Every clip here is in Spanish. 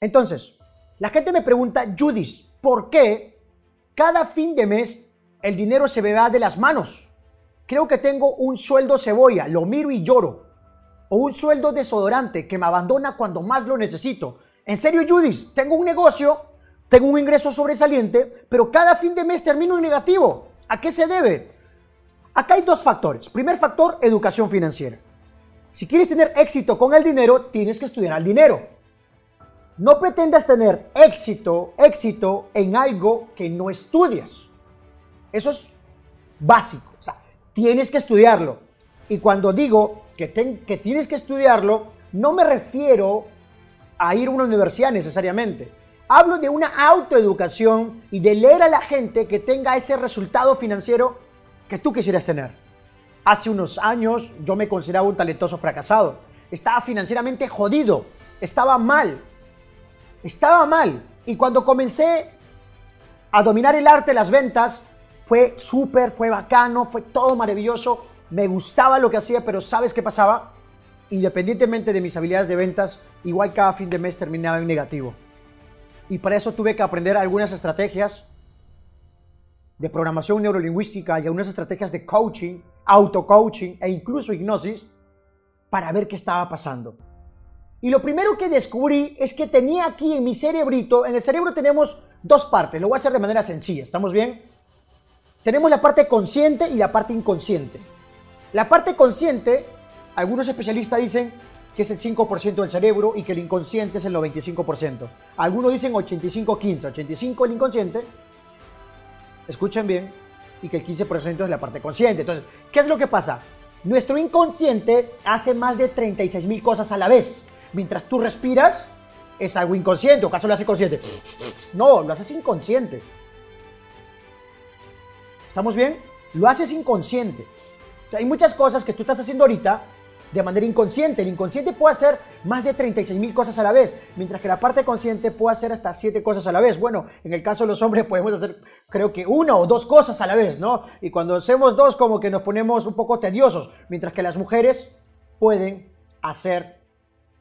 Entonces, la gente me pregunta, Judith, ¿por qué cada fin de mes el dinero se me va de las manos? Creo que tengo un sueldo cebolla, lo miro y lloro. O un sueldo desodorante que me abandona cuando más lo necesito. En serio, Judith, tengo un negocio, tengo un ingreso sobresaliente, pero cada fin de mes termino en negativo. ¿A qué se debe? Acá hay dos factores. Primer factor, educación financiera. Si quieres tener éxito con el dinero, tienes que estudiar al dinero. No pretendas tener éxito, éxito en algo que no estudias. Eso es básico. O sea, tienes que estudiarlo. Y cuando digo que, que tienes que estudiarlo, no me refiero a ir a una universidad necesariamente. Hablo de una autoeducación y de leer a la gente que tenga ese resultado financiero que tú quisieras tener. Hace unos años yo me consideraba un talentoso fracasado. Estaba financieramente jodido. Estaba mal estaba mal. Y cuando comencé a dominar el arte las ventas, fue súper, fue bacano, fue todo maravilloso. Me gustaba lo que hacía, pero ¿sabes qué pasaba? Independientemente de mis habilidades de ventas, igual cada fin de mes terminaba en negativo. Y para eso tuve que aprender algunas estrategias de programación neurolingüística y algunas estrategias de coaching, auto-coaching e incluso hipnosis para ver qué estaba pasando. Y lo primero que descubrí es que tenía aquí en mi cerebrito, en el cerebro tenemos dos partes, lo voy a hacer de manera sencilla, ¿estamos bien? Tenemos la parte consciente y la parte inconsciente. La parte consciente, algunos especialistas dicen que es el 5% del cerebro y que el inconsciente es el 95%. Algunos dicen 85-15, 85 el inconsciente, escuchen bien, y que el 15% es la parte consciente. Entonces, ¿qué es lo que pasa? Nuestro inconsciente hace más de 36 mil cosas a la vez mientras tú respiras, es algo inconsciente, o acaso lo hace consciente. No, lo haces inconsciente. ¿Estamos bien? Lo haces inconsciente. hay muchas cosas que tú estás haciendo ahorita de manera inconsciente. El inconsciente puede hacer más de 36 mil cosas a la vez, mientras que la parte consciente puede hacer hasta 7 cosas a la vez. Bueno, en el caso de los hombres podemos hacer creo que una o dos cosas a la vez, ¿no? Y cuando hacemos dos como que nos ponemos un poco tediosos, mientras que las mujeres pueden hacer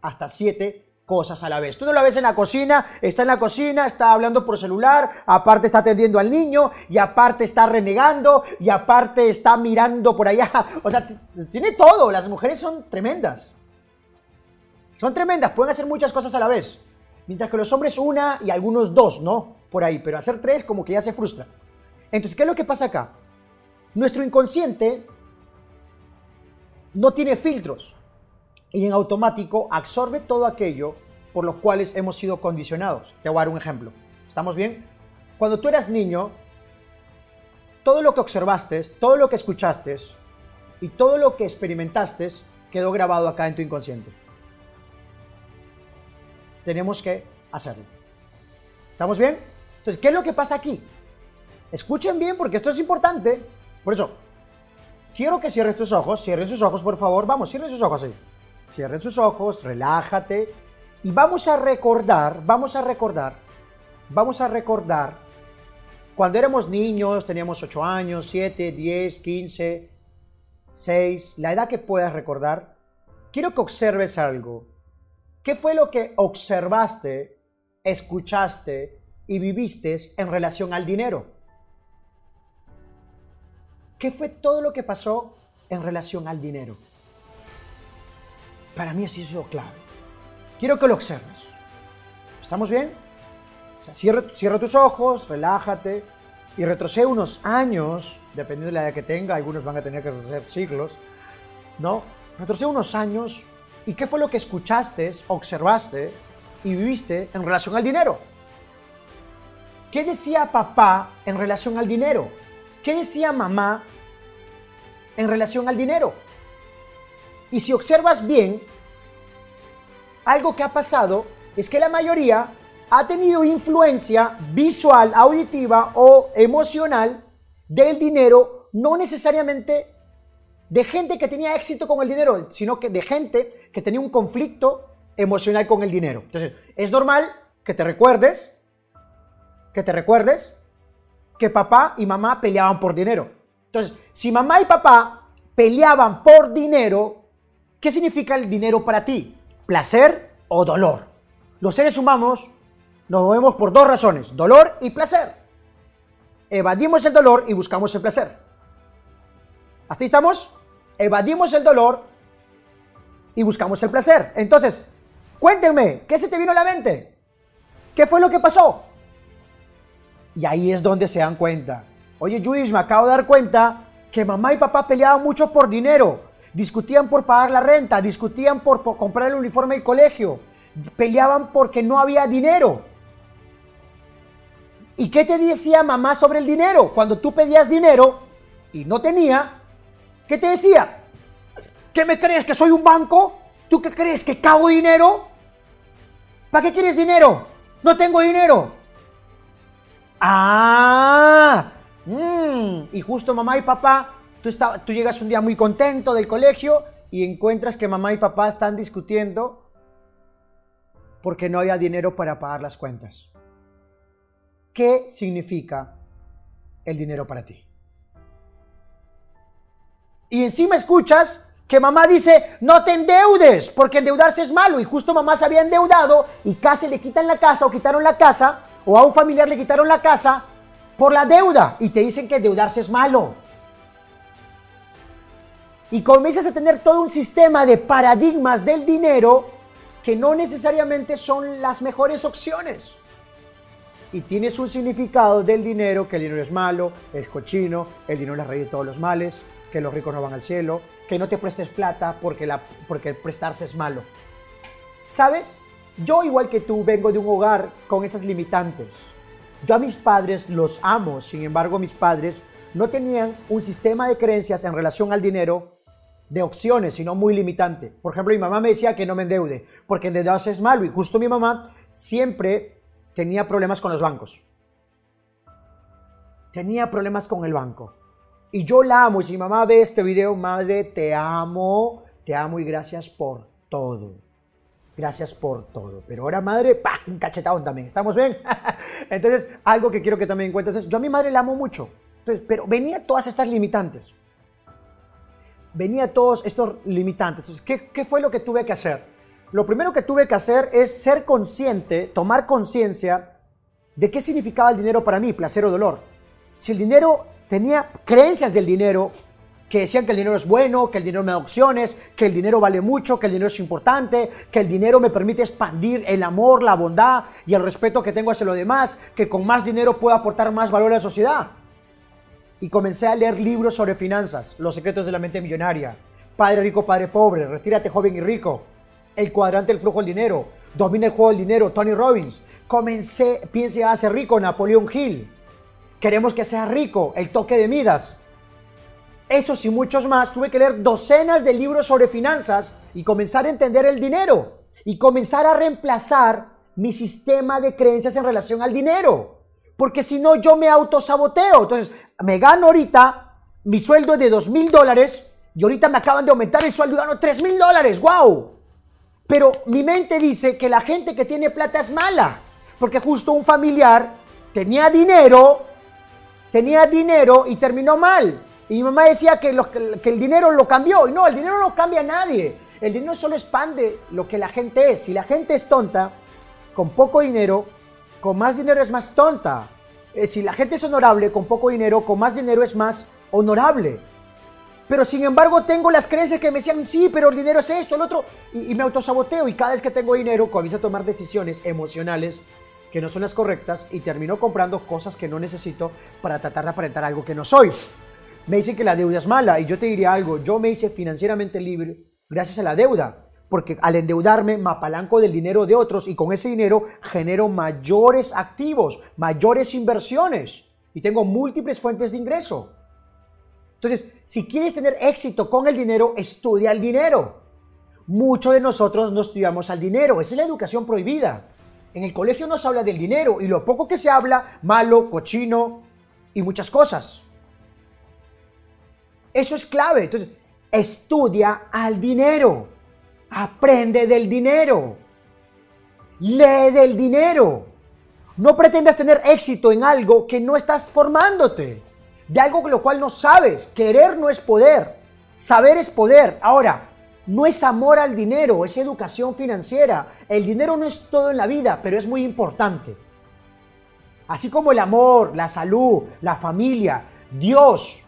hasta siete cosas a la vez. Tú no la ves en la cocina, está en la cocina, está hablando por celular, aparte está atendiendo al niño, y aparte está renegando, y aparte está mirando por allá. O sea, tiene todo. Las mujeres son tremendas. Son tremendas, pueden hacer muchas cosas a la vez. Mientras que los hombres una y algunos dos, ¿no? Por ahí, pero hacer tres como que ya se frustra. Entonces, ¿qué es lo que pasa acá? Nuestro inconsciente no tiene filtros y en automático absorbe todo aquello por los cuales hemos sido condicionados. Te voy a dar un ejemplo. ¿Estamos bien? Cuando tú eras niño, todo lo que observaste, todo lo que escuchaste y todo lo que experimentaste quedó grabado acá en tu inconsciente. Tenemos que hacerlo. ¿Estamos bien? Entonces, ¿qué es lo que pasa aquí? Escuchen bien porque esto es importante. Por eso, quiero que cierres tus ojos. Cierren sus ojos, por favor. Vamos, cierren sus ojos ahí. Cierren sus ojos, relájate y vamos a recordar, vamos a recordar, vamos a recordar cuando éramos niños, teníamos 8 años, 7, 10, 15, 6, la edad que puedas recordar, quiero que observes algo. ¿Qué fue lo que observaste, escuchaste y viviste en relación al dinero? ¿Qué fue todo lo que pasó en relación al dinero? Para mí es eso clave. Quiero que lo observes. ¿Estamos bien? cierra, tus ojos, relájate y retrocede unos años, dependiendo de la edad que tenga, algunos van a tener que retroceder siglos, ¿no? Retrocede unos años y qué fue lo que escuchaste, observaste y viviste en relación al dinero. ¿Qué decía papá en relación al dinero? ¿Qué decía mamá en relación al dinero? Y si observas bien, algo que ha pasado es que la mayoría ha tenido influencia visual, auditiva o emocional del dinero, no necesariamente de gente que tenía éxito con el dinero, sino que de gente que tenía un conflicto emocional con el dinero. Entonces, es normal que te recuerdes, que te recuerdes que papá y mamá peleaban por dinero. Entonces, si mamá y papá peleaban por dinero, ¿Qué significa el dinero para ti? ¿Placer o dolor? Los seres humanos nos movemos por dos razones, dolor y placer. Evadimos el dolor y buscamos el placer. ¿Hasta ahí estamos? Evadimos el dolor y buscamos el placer. Entonces, cuéntenme, ¿qué se te vino a la mente? ¿Qué fue lo que pasó? Y ahí es donde se dan cuenta. Oye, Judith, me acabo de dar cuenta que mamá y papá peleaban mucho por dinero. Discutían por pagar la renta, discutían por, comprar el uniforme del colegio, peleaban porque no había dinero. ¿Y qué te decía mamá sobre el dinero? Cuando tú pedías dinero y no tenía, ¿qué te decía? ¿Qué me crees que soy un banco? ¿Tú qué crees que cago dinero? ¿Para qué quieres dinero? No tengo dinero. Ah, mm. y justo mamá y papá, tú, llegas un día muy contento del colegio y encuentras que mamá y papá están discutiendo porque no había dinero para pagar las cuentas. ¿Qué significa el dinero para ti? Y encima escuchas que mamá dice, no te endeudes, porque endeudarse es malo. Y justo mamá se había endeudado y casi le quitan la casa o quitaron la casa, o a un familiar le quitaron la casa por la deuda. Y te dicen que endeudarse es malo. Y comienzas a tener todo un sistema de paradigmas del dinero que no necesariamente son las mejores opciones. Y tienes un significado del dinero, que el dinero es malo, es cochino, el dinero es la raíz de todos los males, que los ricos no van al cielo, que no te prestes plata porque, la, porque prestarse es malo. ¿Sabes? Yo igual que tú vengo de un hogar con esas limitantes. Yo a mis padres los amo, sin embargo mis padres no tenían un sistema de creencias en relación al dinero de opciones, sino muy limitante. Por ejemplo, mi mamá me decía que no me endeude, porque endeudarse es malo. Y justo mi mamá siempre tenía problemas con los bancos. Tenía problemas con el banco. Y yo la amo. Y si mi mamá ve este video, madre, te amo, te amo y gracias por todo. Gracias por todo. Pero ahora, madre, ¡pah! un cachetado también. ¿Estamos bien? Entonces, algo que quiero que también encuentres es, yo a mi madre la amo mucho. Entonces, pero venía todas estas limitantes venía todos estos limitantes. Entonces, ¿qué, ¿qué, fue lo que tuve que hacer? Lo primero que tuve que hacer es ser consciente, tomar conciencia de qué significaba el dinero para mí, placer o dolor. Si el dinero tenía creencias del dinero que decían que el dinero es bueno, que el dinero me da opciones, que el dinero vale mucho, que el dinero es importante, que el dinero me permite expandir el amor, la bondad y el respeto que tengo hacia los demás, que con más dinero puedo aportar más valor a la sociedad y comencé a leer libros sobre finanzas, Los secretos de la mente millonaria, Padre rico, Padre pobre, Retírate joven y rico, El cuadrante del flujo del dinero, Domina el juego del dinero, Tony Robbins. Comencé, piense a ser rico, Napoleón Hill. Queremos que sea rico, El toque de Midas. Esos y muchos más, tuve que leer docenas de libros sobre finanzas y comenzar a entender el dinero y comenzar a reemplazar mi sistema de creencias en relación al dinero porque si no yo me autosaboteo. Entonces, me gano ahorita, mi sueldo es de dos mil dólares y ahorita me acaban de aumentar el sueldo y gano tres mil dólares. ¡Wow! Pero mi mente dice que la gente que tiene plata es mala, porque justo un familiar tenía dinero, tenía dinero y terminó mal. Y mi mamá decía que, que el dinero lo cambió. Y no, el dinero no cambia a nadie. El dinero solo expande lo que la gente es. Si la gente es tonta, con poco dinero, con más dinero es más tonta. Eh, si la gente es honorable con poco dinero, con más dinero es más honorable. Pero sin embargo tengo las creencias que me decían, sí, pero el dinero es esto, el otro, y, me autosaboteo. Y cada vez que tengo dinero comienzo a tomar decisiones emocionales que no son las correctas y termino comprando cosas que no necesito para tratar de aparentar algo que no soy. Me dicen que la deuda es mala y yo te diría algo, yo me hice financieramente libre gracias a la deuda porque al endeudarme me apalanco del dinero de otros y con ese dinero genero mayores activos, mayores inversiones y tengo múltiples fuentes de ingreso. Entonces, si quieres tener éxito con el dinero, estudia el dinero. Muchos de nosotros no estudiamos al dinero, esa es la educación prohibida. En el colegio no se habla del dinero y lo poco que se habla, malo, cochino y muchas cosas. Eso es clave. Entonces, estudia al dinero. Aprende del dinero. Lee del dinero. No pretendas tener éxito en algo que no estás formándote. De algo con lo cual no sabes. Querer no es poder. Saber es poder. Ahora, no es amor al dinero, es educación financiera. El dinero no es todo en la vida, pero es muy importante. Así como el amor, la salud, la familia, Dios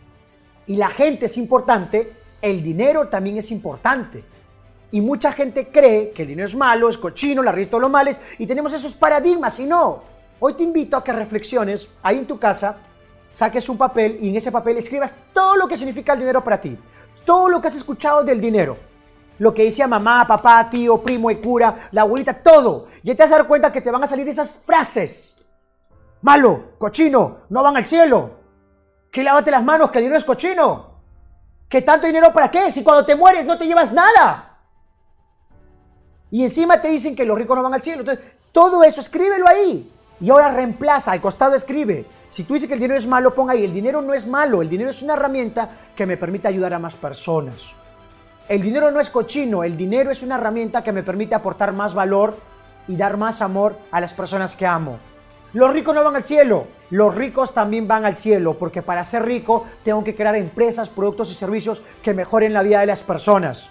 y la gente es importante, el dinero también es importante. Y mucha gente cree que el dinero es malo, es cochino, la todos los males, y tenemos esos paradigmas, y no. Hoy te invito a que reflexiones ahí en tu casa, saques un papel y en ese papel escribas todo lo que significa el dinero para ti. Todo lo que has escuchado del dinero. Lo que decía mamá, papá, tío, primo y cura, la abuelita, todo. Y te vas a dar cuenta que te van a salir esas frases. Malo, cochino, no van al cielo. Que lávate las manos, que el dinero es cochino. Que tanto dinero para qué? Si cuando te mueres no te llevas nada. Y encima te dicen que los ricos no van al cielo. Entonces, todo eso escríbelo ahí. Y ahora reemplaza, al costado escribe. Si tú dices que el dinero es malo, ponga ahí. El dinero no es malo, el dinero es una herramienta que me permite ayudar a más personas. El dinero no es cochino, el dinero es una herramienta que me permite aportar más valor y dar más amor a las personas que amo. Los ricos no van al cielo, los ricos también van al cielo, porque para ser rico tengo que crear empresas, productos y servicios que mejoren la vida de las personas.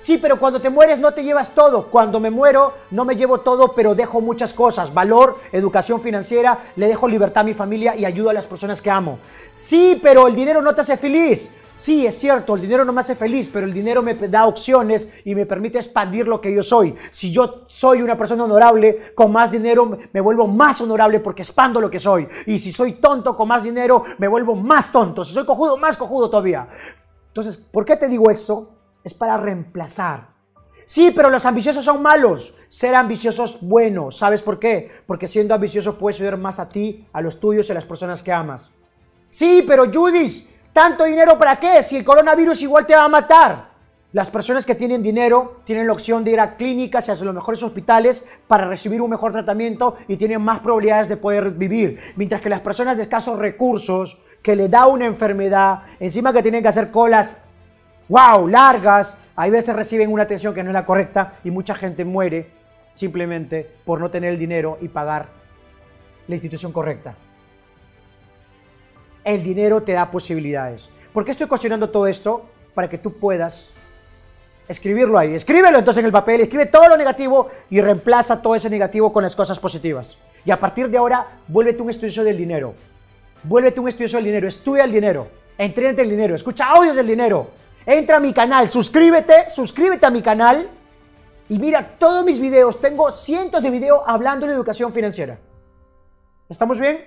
Sí, pero cuando te mueres no te llevas todo. Cuando me muero no me llevo todo, pero dejo muchas cosas. Valor, educación financiera, le dejo libertad a mi familia y ayudo a las personas que amo. Sí, pero el dinero no te hace feliz. Sí, es cierto, el dinero no me hace feliz, pero el dinero me da opciones y me permite expandir lo que yo soy. Si yo soy una persona honorable, con más dinero me vuelvo más honorable porque expando lo que soy. Y si soy tonto con más dinero, me vuelvo más tonto. Si soy cojudo, más cojudo todavía. Entonces, ¿por qué te digo eso? Es para reemplazar. Sí, pero los ambiciosos son malos. Ser ambiciosos bueno. ¿Sabes por qué? Porque siendo ambicioso puedes ayudar más a ti, a los tuyos y a las personas que amas. Sí, pero Judith, ¿Tanto dinero para qué? Si el coronavirus igual te va a matar. Las personas que tienen dinero tienen la opción de ir a clínicas y a los mejores hospitales para recibir un mejor tratamiento y tienen más probabilidades de poder vivir. Mientras que las personas de escasos recursos, que le da una enfermedad, encima que tienen que hacer colas, wow, largas, a veces reciben una atención que no es la correcta y mucha gente muere simplemente por no tener el dinero y pagar la institución correcta el dinero te da posibilidades. ¿Por qué estoy cuestionando todo esto? Para que tú puedas escribirlo ahí. Escríbelo entonces en el papel, escribe todo lo negativo y reemplaza todo ese negativo con las cosas positivas. Y a partir de ahora, vuélvete un estudioso del dinero. Vuélvete un estudioso del dinero, estudia el dinero, entrénate el dinero, escucha audios del dinero, entra a mi canal, suscríbete, suscríbete a mi canal y mira todos mis videos. Tengo cientos de videos hablando de educación financiera. ¿Estamos bien?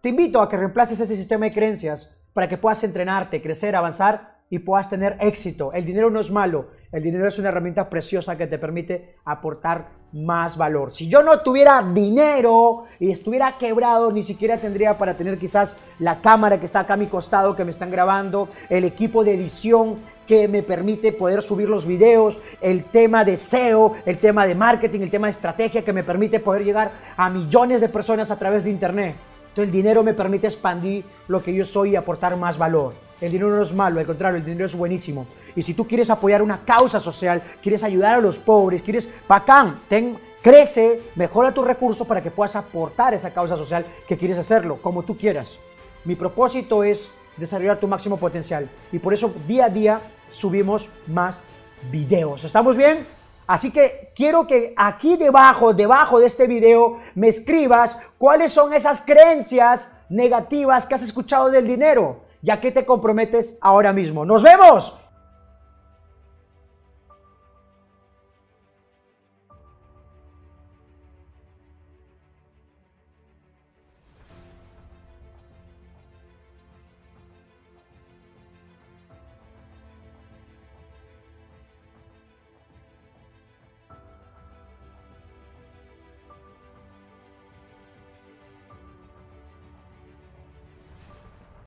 Te invito a que reemplaces ese sistema de creencias para que puedas entrenarte, crecer, avanzar y puedas tener éxito. El dinero no es malo, el dinero es una herramienta preciosa que te permite aportar más valor. Si yo no tuviera dinero y estuviera quebrado, ni siquiera tendría para tener quizás la cámara que está acá a mi costado, que me están grabando, el equipo de edición que me permite poder subir los videos, el tema de SEO, el tema de marketing, el tema de estrategia que me permite poder llegar a millones de personas a través de Internet. Entonces el dinero me permite expandir lo que yo soy y aportar más valor. El dinero no es malo, al contrario, el dinero es buenísimo. Y si tú quieres apoyar una causa social, quieres ayudar a los pobres, quieres, bacán, ten, crece, mejora tus recursos para que puedas aportar esa causa social que quieres hacerlo, como tú quieras. Mi propósito es desarrollar tu máximo potencial y por eso día a día subimos más videos. ¿Estamos bien? Así que quiero que aquí debajo, debajo de este video, me escribas cuáles son esas creencias negativas que has escuchado del dinero. ¿Ya que te comprometes ahora mismo? ¡Nos vemos!